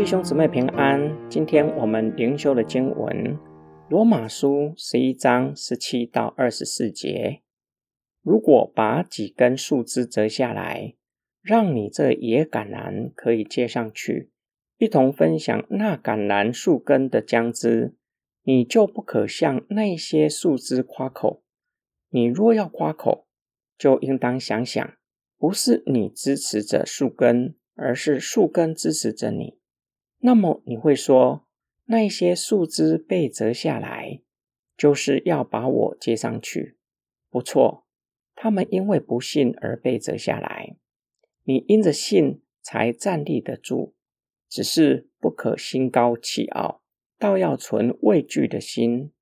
弟兄姊妹平安。今天我们灵修的经文《罗马书》十一章十七到二十四节。如果把几根树枝折下来，让你这野橄榄可以接上去，一同分享那橄榄树根的浆汁，你就不可向那些树枝夸口。你若要夸口，就应当想想，不是你支持着树根，而是树根支持着你。那么你会说，那些树枝被折下来，就是要把我接上去？不错，他们因为不信而被折下来。你因着信才站立得住，只是不可心高气傲，倒要存畏惧的心。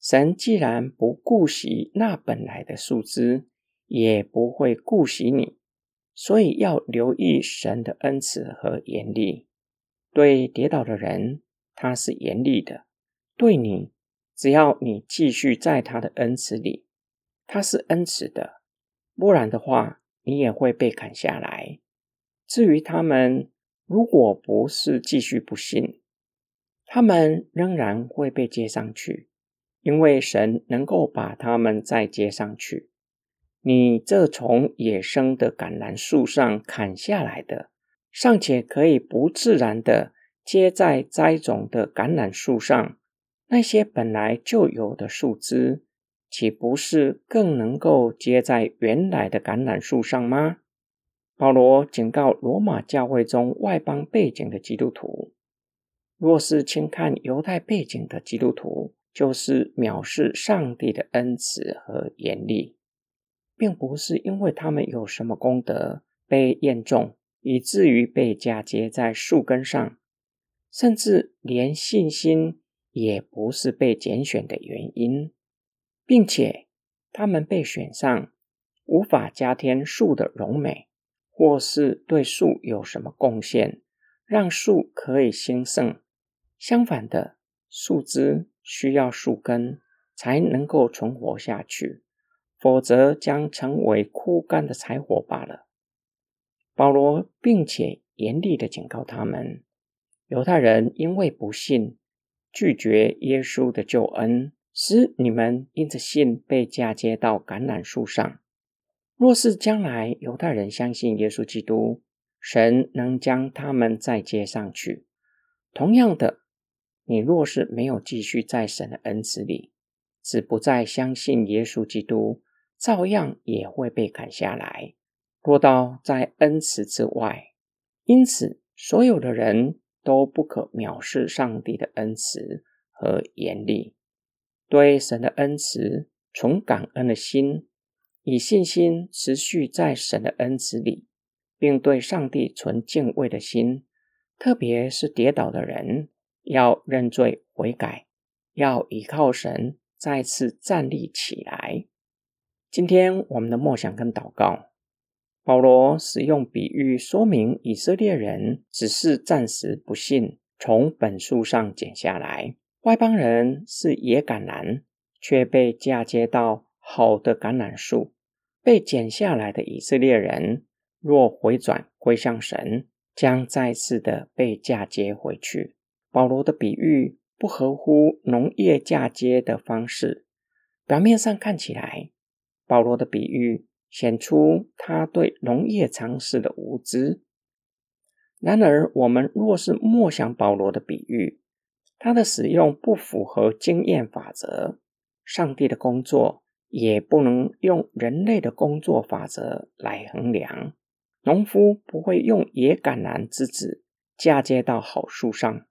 神既然不顾惜那本来的树枝，也不会顾惜你，所以要留意神的恩慈和严厉。对跌倒的人，他是严厉的；对你，只要你继续在他的恩慈里，他是恩慈的。不然的话，你也会被砍下来。至于他们，如果不是继续不信，他们仍然会被接上去，因为神能够把他们再接上去。你这从野生的橄榄树上砍下来的。尚且可以不自然的接在栽种的橄榄树上，那些本来就有的树枝，岂不是更能够接在原来的橄榄树上吗？保罗警告罗马教会中外邦背景的基督徒：若是轻看犹太背景的基督徒，就是藐视上帝的恩慈和严厉，并不是因为他们有什么功德被验重。以至于被嫁接在树根上，甚至连信心也不是被拣选的原因，并且他们被选上，无法加添树的荣美，或是对树有什么贡献，让树可以兴盛。相反的，树枝需要树根才能够存活下去，否则将成为枯干的柴火罢了。保罗并且严厉的警告他们：犹太人因为不信，拒绝耶稣的救恩，使你们因着信被嫁接到橄榄树上。若是将来犹太人相信耶稣基督，神能将他们再接上去。同样的，你若是没有继续在神的恩赐里，只不再相信耶稣基督，照样也会被砍下来。落到在恩慈之外，因此所有的人都不可藐视上帝的恩慈和严厉。对神的恩慈存感恩的心，以信心持续在神的恩慈里，并对上帝存敬畏的心。特别是跌倒的人，要认罪悔改，要依靠神再次站立起来。今天我们的默想跟祷告。保罗使用比喻说明以色列人只是暂时不信，从本树上剪下来；外邦人是野橄榄，却被嫁接到好的橄榄树。被剪下来的以色列人，若回转归向神，将再次的被嫁接回去。保罗的比喻不合乎农业嫁接的方式。表面上看起来，保罗的比喻。显出他对农业常识的无知。然而，我们若是默想保罗的比喻，他的使用不符合经验法则。上帝的工作也不能用人类的工作法则来衡量。农夫不会用野橄榄之子嫁接到好树上。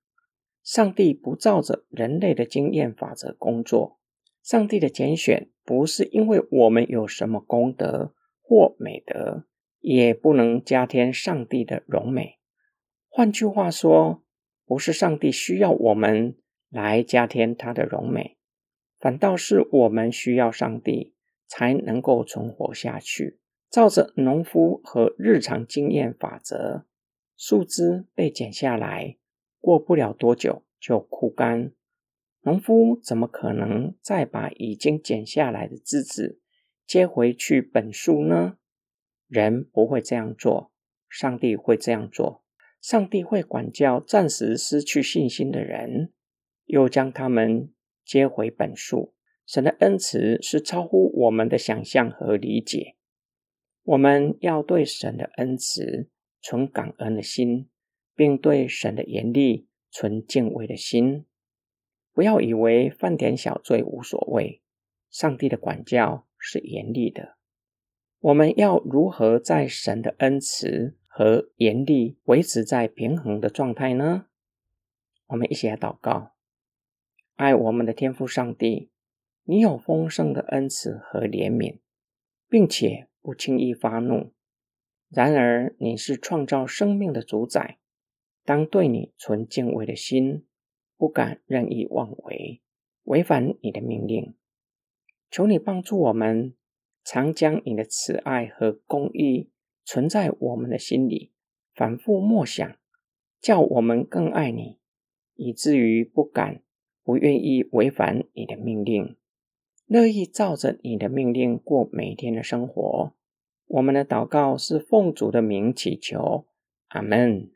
上帝不照着人类的经验法则工作。上帝的拣选。不是因为我们有什么功德或美德，也不能加添上帝的荣美。换句话说，不是上帝需要我们来加添他的荣美，反倒是我们需要上帝才能够存活下去。照着农夫和日常经验法则，树枝被剪下来，过不了多久就枯干。农夫怎么可能再把已经剪下来的枝子接回去本数呢？人不会这样做，上帝会这样做。上帝会管教暂时失去信心的人，又将他们接回本数。神的恩慈是超乎我们的想象和理解。我们要对神的恩慈存感恩的心，并对神的严厉存敬畏的心。不要以为犯点小罪无所谓，上帝的管教是严厉的。我们要如何在神的恩慈和严厉维持在平衡的状态呢？我们一起来祷告：爱我们的天父上帝，你有丰盛的恩慈和怜悯，并且不轻易发怒。然而，你是创造生命的主宰，当对你存敬畏的心。不敢任意妄为，违反你的命令。求你帮助我们，常将你的慈爱和公义存在我们的心里，反复默想，叫我们更爱你，以至于不敢、不愿意违反你的命令，乐意照着你的命令过每天的生活。我们的祷告是奉主的名祈求，阿门。